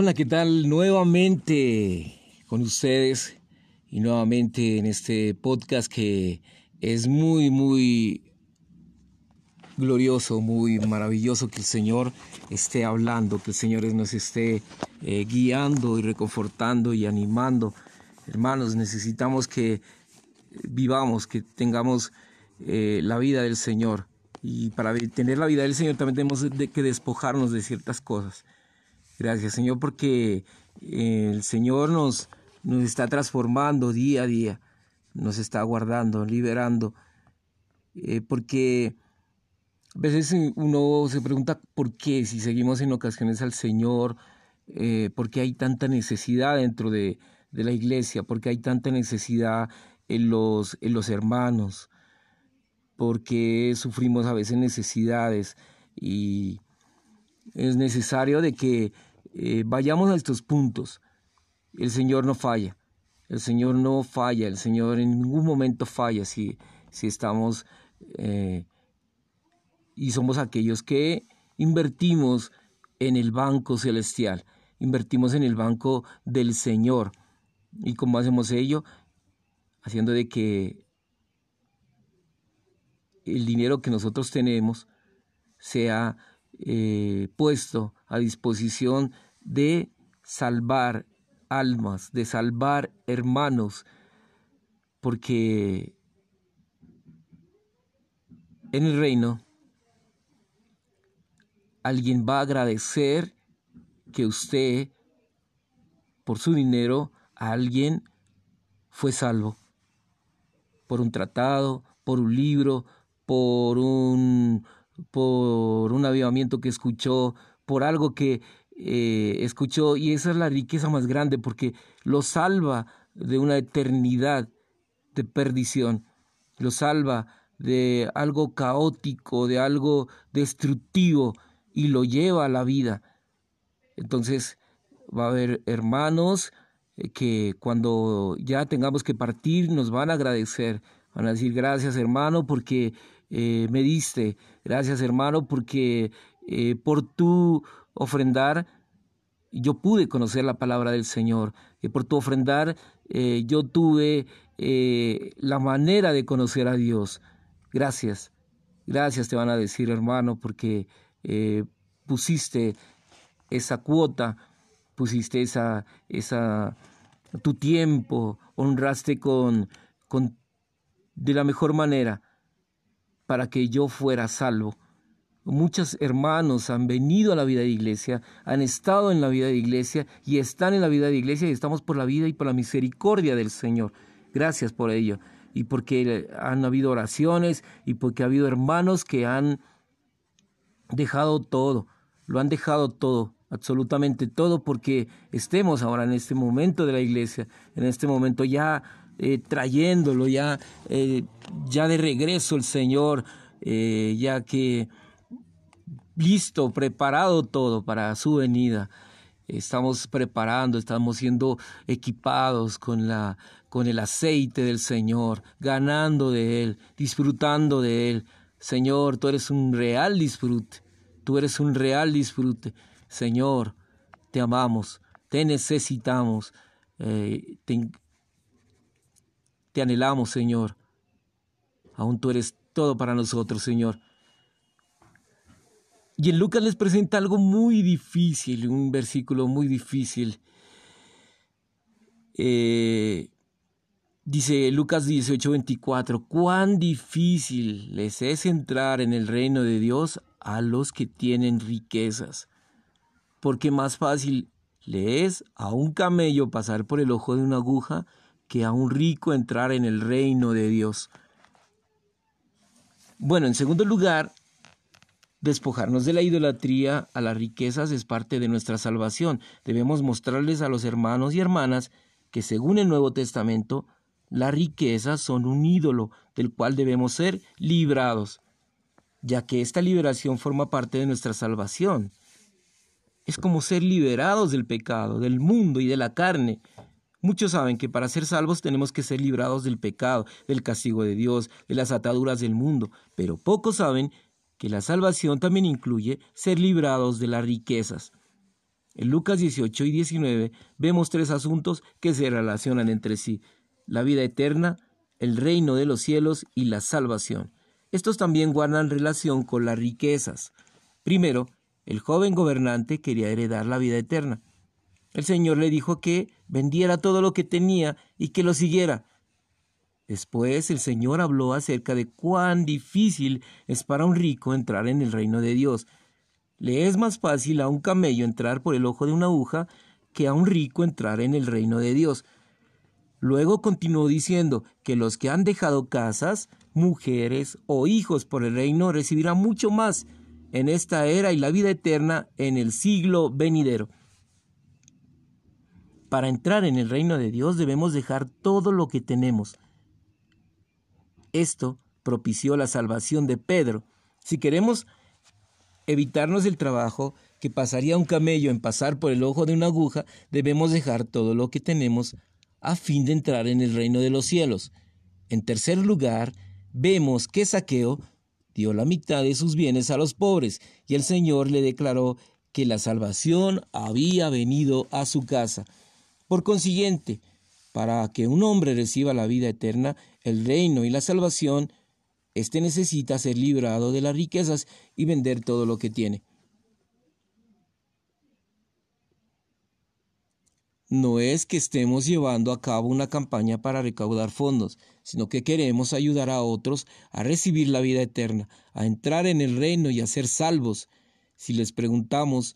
Hola, ¿qué tal? Nuevamente con ustedes y nuevamente en este podcast que es muy, muy glorioso, muy maravilloso que el Señor esté hablando, que el Señor nos esté eh, guiando y reconfortando y animando. Hermanos, necesitamos que vivamos, que tengamos eh, la vida del Señor. Y para tener la vida del Señor también tenemos que despojarnos de ciertas cosas. Gracias Señor porque el Señor nos, nos está transformando día a día, nos está guardando, liberando, eh, porque a veces uno se pregunta por qué, si seguimos en ocasiones al Señor, eh, por qué hay tanta necesidad dentro de, de, la iglesia, por qué hay tanta necesidad en los, en los hermanos, porque sufrimos a veces necesidades y es necesario de que eh, vayamos a estos puntos. El Señor no falla. El Señor no falla. El Señor en ningún momento falla si, si estamos eh, y somos aquellos que invertimos en el banco celestial. Invertimos en el banco del Señor. ¿Y cómo hacemos ello? Haciendo de que el dinero que nosotros tenemos sea eh, puesto a disposición de salvar almas, de salvar hermanos, porque en el reino alguien va a agradecer que usted, por su dinero, a alguien fue salvo, por un tratado, por un libro, por un por un avivamiento que escuchó, por algo que eh, escuchó, y esa es la riqueza más grande, porque lo salva de una eternidad de perdición, lo salva de algo caótico, de algo destructivo, y lo lleva a la vida. Entonces va a haber hermanos eh, que cuando ya tengamos que partir nos van a agradecer, van a decir gracias hermano porque eh, me diste. Gracias hermano porque eh, por tu ofrendar yo pude conocer la palabra del Señor. Y por tu ofrendar eh, yo tuve la manera de conocer a Dios. Gracias. Gracias te van a decir hermano porque pusiste esa cuota, pusiste esa, esa, tu tiempo, honraste con, con de la mejor manera para que yo fuera salvo. Muchos hermanos han venido a la vida de iglesia, han estado en la vida de iglesia y están en la vida de iglesia y estamos por la vida y por la misericordia del Señor. Gracias por ello. Y porque han habido oraciones y porque ha habido hermanos que han dejado todo, lo han dejado todo, absolutamente todo, porque estemos ahora en este momento de la iglesia, en este momento ya eh, trayéndolo ya, eh, ya de regreso el Señor, eh, ya que listo, preparado todo para su venida. Estamos preparando, estamos siendo equipados con, la, con el aceite del Señor, ganando de Él, disfrutando de Él. Señor, tú eres un real disfrute, tú eres un real disfrute. Señor, te amamos, te necesitamos, te anhelamos, Señor. Aún tú eres todo para nosotros, Señor. Y en Lucas les presenta algo muy difícil, un versículo muy difícil. Eh, dice Lucas 18:24, cuán difícil les es entrar en el reino de Dios a los que tienen riquezas, porque más fácil le es a un camello pasar por el ojo de una aguja que a un rico entrar en el reino de Dios. Bueno, en segundo lugar, despojarnos de la idolatría a las riquezas es parte de nuestra salvación. Debemos mostrarles a los hermanos y hermanas que según el Nuevo Testamento, las riquezas son un ídolo del cual debemos ser librados, ya que esta liberación forma parte de nuestra salvación. Es como ser liberados del pecado, del mundo y de la carne, Muchos saben que para ser salvos tenemos que ser librados del pecado, del castigo de Dios, de las ataduras del mundo, pero pocos saben que la salvación también incluye ser librados de las riquezas. En Lucas 18 y 19 vemos tres asuntos que se relacionan entre sí, la vida eterna, el reino de los cielos y la salvación. Estos también guardan relación con las riquezas. Primero, el joven gobernante quería heredar la vida eterna. El Señor le dijo que vendiera todo lo que tenía y que lo siguiera. Después el Señor habló acerca de cuán difícil es para un rico entrar en el reino de Dios le es más fácil a un camello entrar por el ojo de una aguja que a un rico entrar en el reino de Dios. Luego continuó diciendo que los que han dejado casas, mujeres o hijos por el reino recibirán mucho más en esta era y la vida eterna en el siglo venidero. Para entrar en el reino de Dios debemos dejar todo lo que tenemos. Esto propició la salvación de Pedro. Si queremos evitarnos el trabajo que pasaría un camello en pasar por el ojo de una aguja, debemos dejar todo lo que tenemos a fin de entrar en el reino de los cielos. En tercer lugar, vemos que Saqueo dio la mitad de sus bienes a los pobres, y el Señor le declaró que la salvación había venido a su casa. Por consiguiente, para que un hombre reciba la vida eterna, el reino y la salvación este necesita ser librado de las riquezas y vender todo lo que tiene. No es que estemos llevando a cabo una campaña para recaudar fondos, sino que queremos ayudar a otros a recibir la vida eterna, a entrar en el reino y a ser salvos. Si les preguntamos,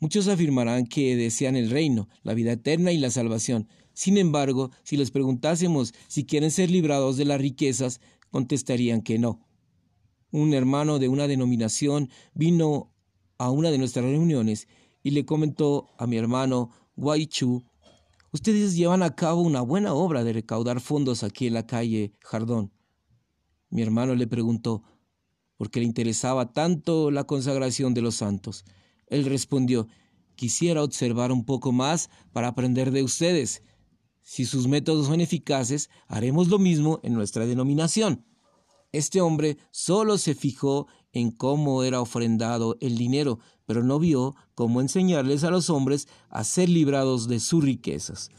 muchos afirmarán que desean el reino, la vida eterna y la salvación. Sin embargo, si les preguntásemos si quieren ser librados de las riquezas, contestarían que no. Un hermano de una denominación vino a una de nuestras reuniones y le comentó a mi hermano Chu, ustedes llevan a cabo una buena obra de recaudar fondos aquí en la calle Jardón. Mi hermano le preguntó por qué le interesaba tanto la consagración de los santos. Él respondió, quisiera observar un poco más para aprender de ustedes. Si sus métodos son eficaces, haremos lo mismo en nuestra denominación. Este hombre solo se fijó en cómo era ofrendado el dinero, pero no vio cómo enseñarles a los hombres a ser librados de sus riquezas.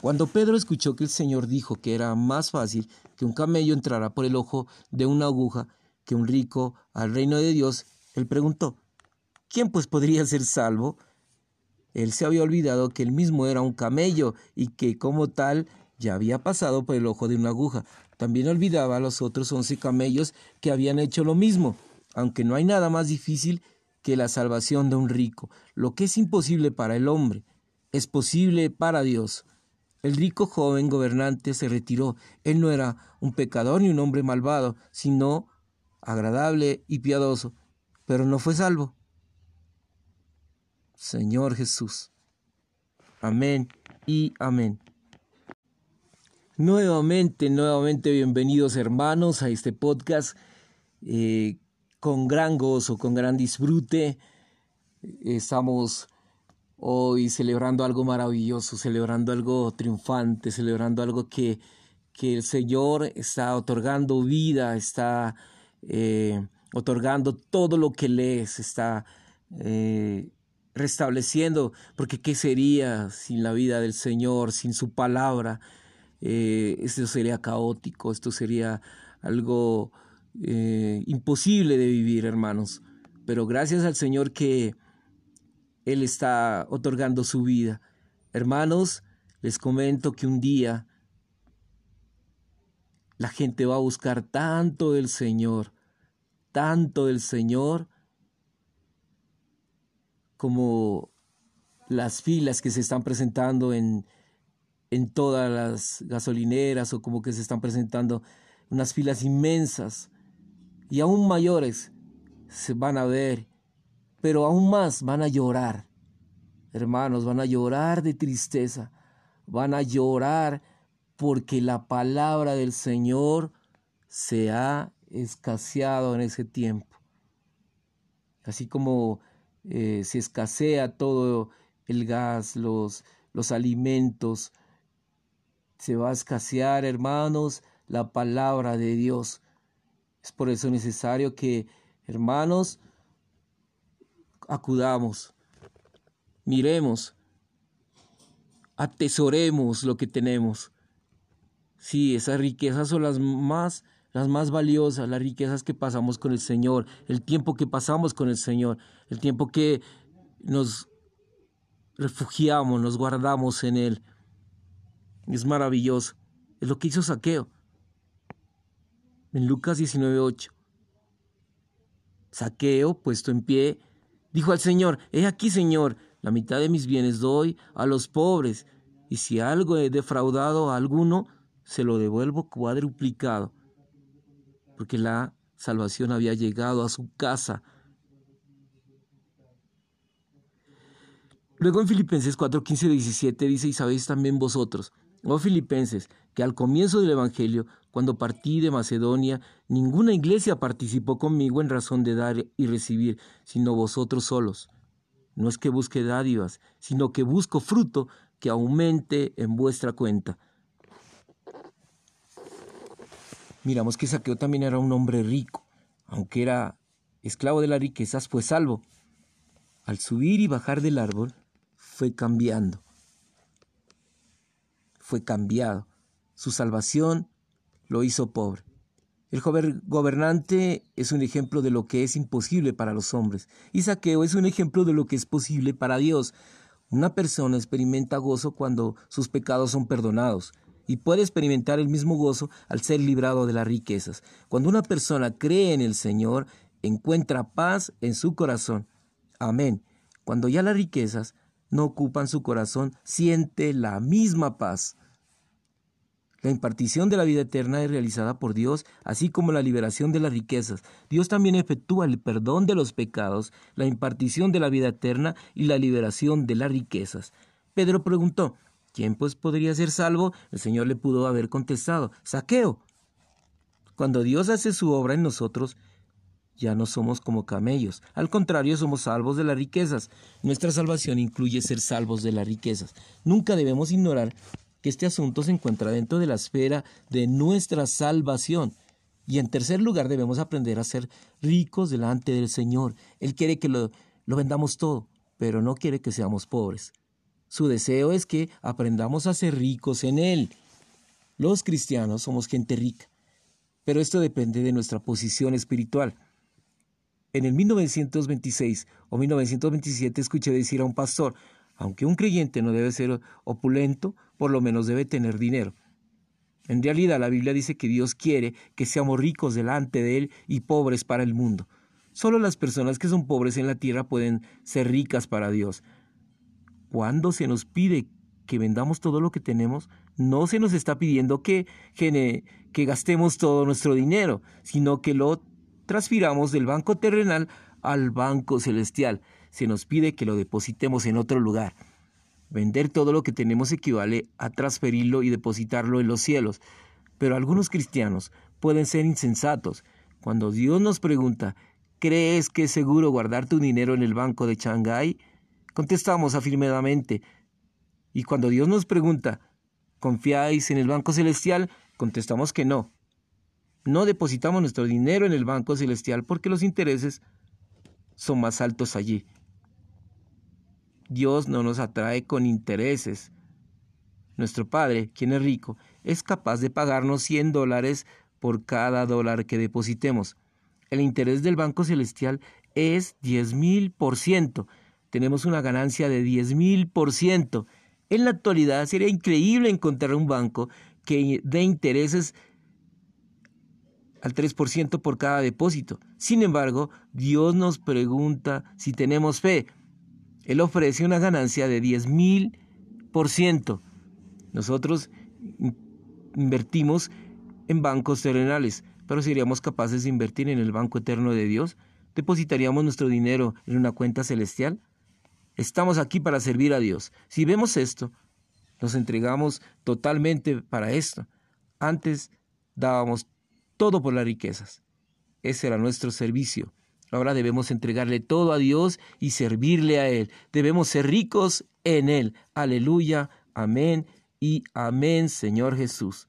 Cuando Pedro escuchó que el Señor dijo que era más fácil que un camello entrara por el ojo de una aguja que un rico al reino de Dios, él preguntó, ¿quién pues podría ser salvo? Él se había olvidado que él mismo era un camello y que como tal ya había pasado por el ojo de una aguja. También olvidaba a los otros once camellos que habían hecho lo mismo, aunque no hay nada más difícil que la salvación de un rico. Lo que es imposible para el hombre es posible para Dios. El rico joven gobernante se retiró. Él no era un pecador ni un hombre malvado, sino agradable y piadoso, pero no fue salvo. Señor Jesús. Amén y amén. Nuevamente, nuevamente bienvenidos hermanos a este podcast eh, con gran gozo, con gran disfrute. Estamos hoy celebrando algo maravilloso, celebrando algo triunfante, celebrando algo que, que el Señor está otorgando vida, está eh, otorgando todo lo que lees, está eh, restableciendo, porque ¿qué sería sin la vida del Señor, sin su palabra? Eh, esto sería caótico, esto sería algo eh, imposible de vivir, hermanos. Pero gracias al Señor que Él está otorgando su vida. Hermanos, les comento que un día la gente va a buscar tanto del Señor, tanto del Señor, como las filas que se están presentando en, en todas las gasolineras o como que se están presentando unas filas inmensas y aún mayores se van a ver, pero aún más van a llorar. Hermanos, van a llorar de tristeza, van a llorar porque la palabra del Señor se ha escaseado en ese tiempo. Así como eh, se escasea todo el gas, los, los alimentos, se va a escasear, hermanos, la palabra de Dios. Es por eso necesario que, hermanos, acudamos, miremos, atesoremos lo que tenemos. Sí, esas riquezas son las más las más valiosas, las riquezas que pasamos con el Señor, el tiempo que pasamos con el Señor, el tiempo que nos refugiamos, nos guardamos en Él. Es maravilloso. Es lo que hizo Saqueo. En Lucas 19:8. Saqueo, puesto en pie, dijo al Señor, He aquí, Señor, la mitad de mis bienes doy a los pobres, y si algo he defraudado a alguno, se lo devuelvo cuadruplicado. Porque la salvación había llegado a su casa. Luego en Filipenses 4, 15, 17 dice, y sabéis también vosotros, oh filipenses, que al comienzo del Evangelio, cuando partí de Macedonia, ninguna iglesia participó conmigo en razón de dar y recibir, sino vosotros solos. No es que busque dádivas, sino que busco fruto que aumente en vuestra cuenta. Miramos que Saqueo también era un hombre rico, aunque era esclavo de las riquezas, fue salvo. Al subir y bajar del árbol, fue cambiando. Fue cambiado. Su salvación lo hizo pobre. El gobernante es un ejemplo de lo que es imposible para los hombres, y Saqueo es un ejemplo de lo que es posible para Dios. Una persona experimenta gozo cuando sus pecados son perdonados, y puede experimentar el mismo gozo al ser librado de las riquezas. Cuando una persona cree en el Señor, encuentra paz en su corazón. Amén. Cuando ya las riquezas no ocupan su corazón, siente la misma paz. La impartición de la vida eterna es realizada por Dios, así como la liberación de las riquezas. Dios también efectúa el perdón de los pecados, la impartición de la vida eterna y la liberación de las riquezas. Pedro preguntó, ¿quién pues podría ser salvo? El Señor le pudo haber contestado, Saqueo. Cuando Dios hace su obra en nosotros, ya no somos como camellos. Al contrario, somos salvos de las riquezas. Nuestra salvación incluye ser salvos de las riquezas. Nunca debemos ignorar que este asunto se encuentra dentro de la esfera de nuestra salvación. Y en tercer lugar, debemos aprender a ser ricos delante del Señor. Él quiere que lo, lo vendamos todo, pero no quiere que seamos pobres. Su deseo es que aprendamos a ser ricos en Él. Los cristianos somos gente rica, pero esto depende de nuestra posición espiritual. En el 1926 o 1927 escuché decir a un pastor, aunque un creyente no debe ser opulento, por lo menos debe tener dinero. En realidad la Biblia dice que Dios quiere que seamos ricos delante de Él y pobres para el mundo. Solo las personas que son pobres en la tierra pueden ser ricas para Dios. Cuando se nos pide que vendamos todo lo que tenemos, no se nos está pidiendo que, que, gastemos todo nuestro dinero, sino que lo transfiramos del banco terrenal al banco celestial. Se nos pide que lo depositemos en otro lugar. Vender todo lo que tenemos equivale a transferirlo y depositarlo en los cielos. Pero algunos cristianos pueden ser insensatos. Cuando Dios nos pregunta, ¿crees que es seguro guardar tu dinero en el banco de Shanghái? Contestamos afirmadamente. Y cuando Dios nos pregunta, ¿confiáis en el banco celestial? Contestamos que no. No depositamos nuestro dinero en el Banco Celestial porque los intereses son más altos allí. Dios no nos atrae con intereses. Nuestro Padre, quien es rico, es capaz de pagarnos 100 dólares por cada dólar que depositemos. El interés del Banco Celestial es 10 mil por ciento. Tenemos una ganancia de 10 mil por ciento. En la actualidad sería increíble encontrar un banco que dé intereses al 3% por cada depósito. Sin embargo, Dios nos pregunta si tenemos fe. Él ofrece una ganancia de 10 mil por ciento. Nosotros invertimos en bancos terrenales, pero seríamos capaces de invertir en el banco eterno de Dios. ¿Depositaríamos nuestro dinero en una cuenta celestial? Estamos aquí para servir a Dios. Si vemos esto, nos entregamos totalmente para esto. Antes dábamos todo por las riquezas. Ese era nuestro servicio. Ahora debemos entregarle todo a Dios y servirle a Él. Debemos ser ricos en Él. Aleluya, amén y amén, Señor Jesús.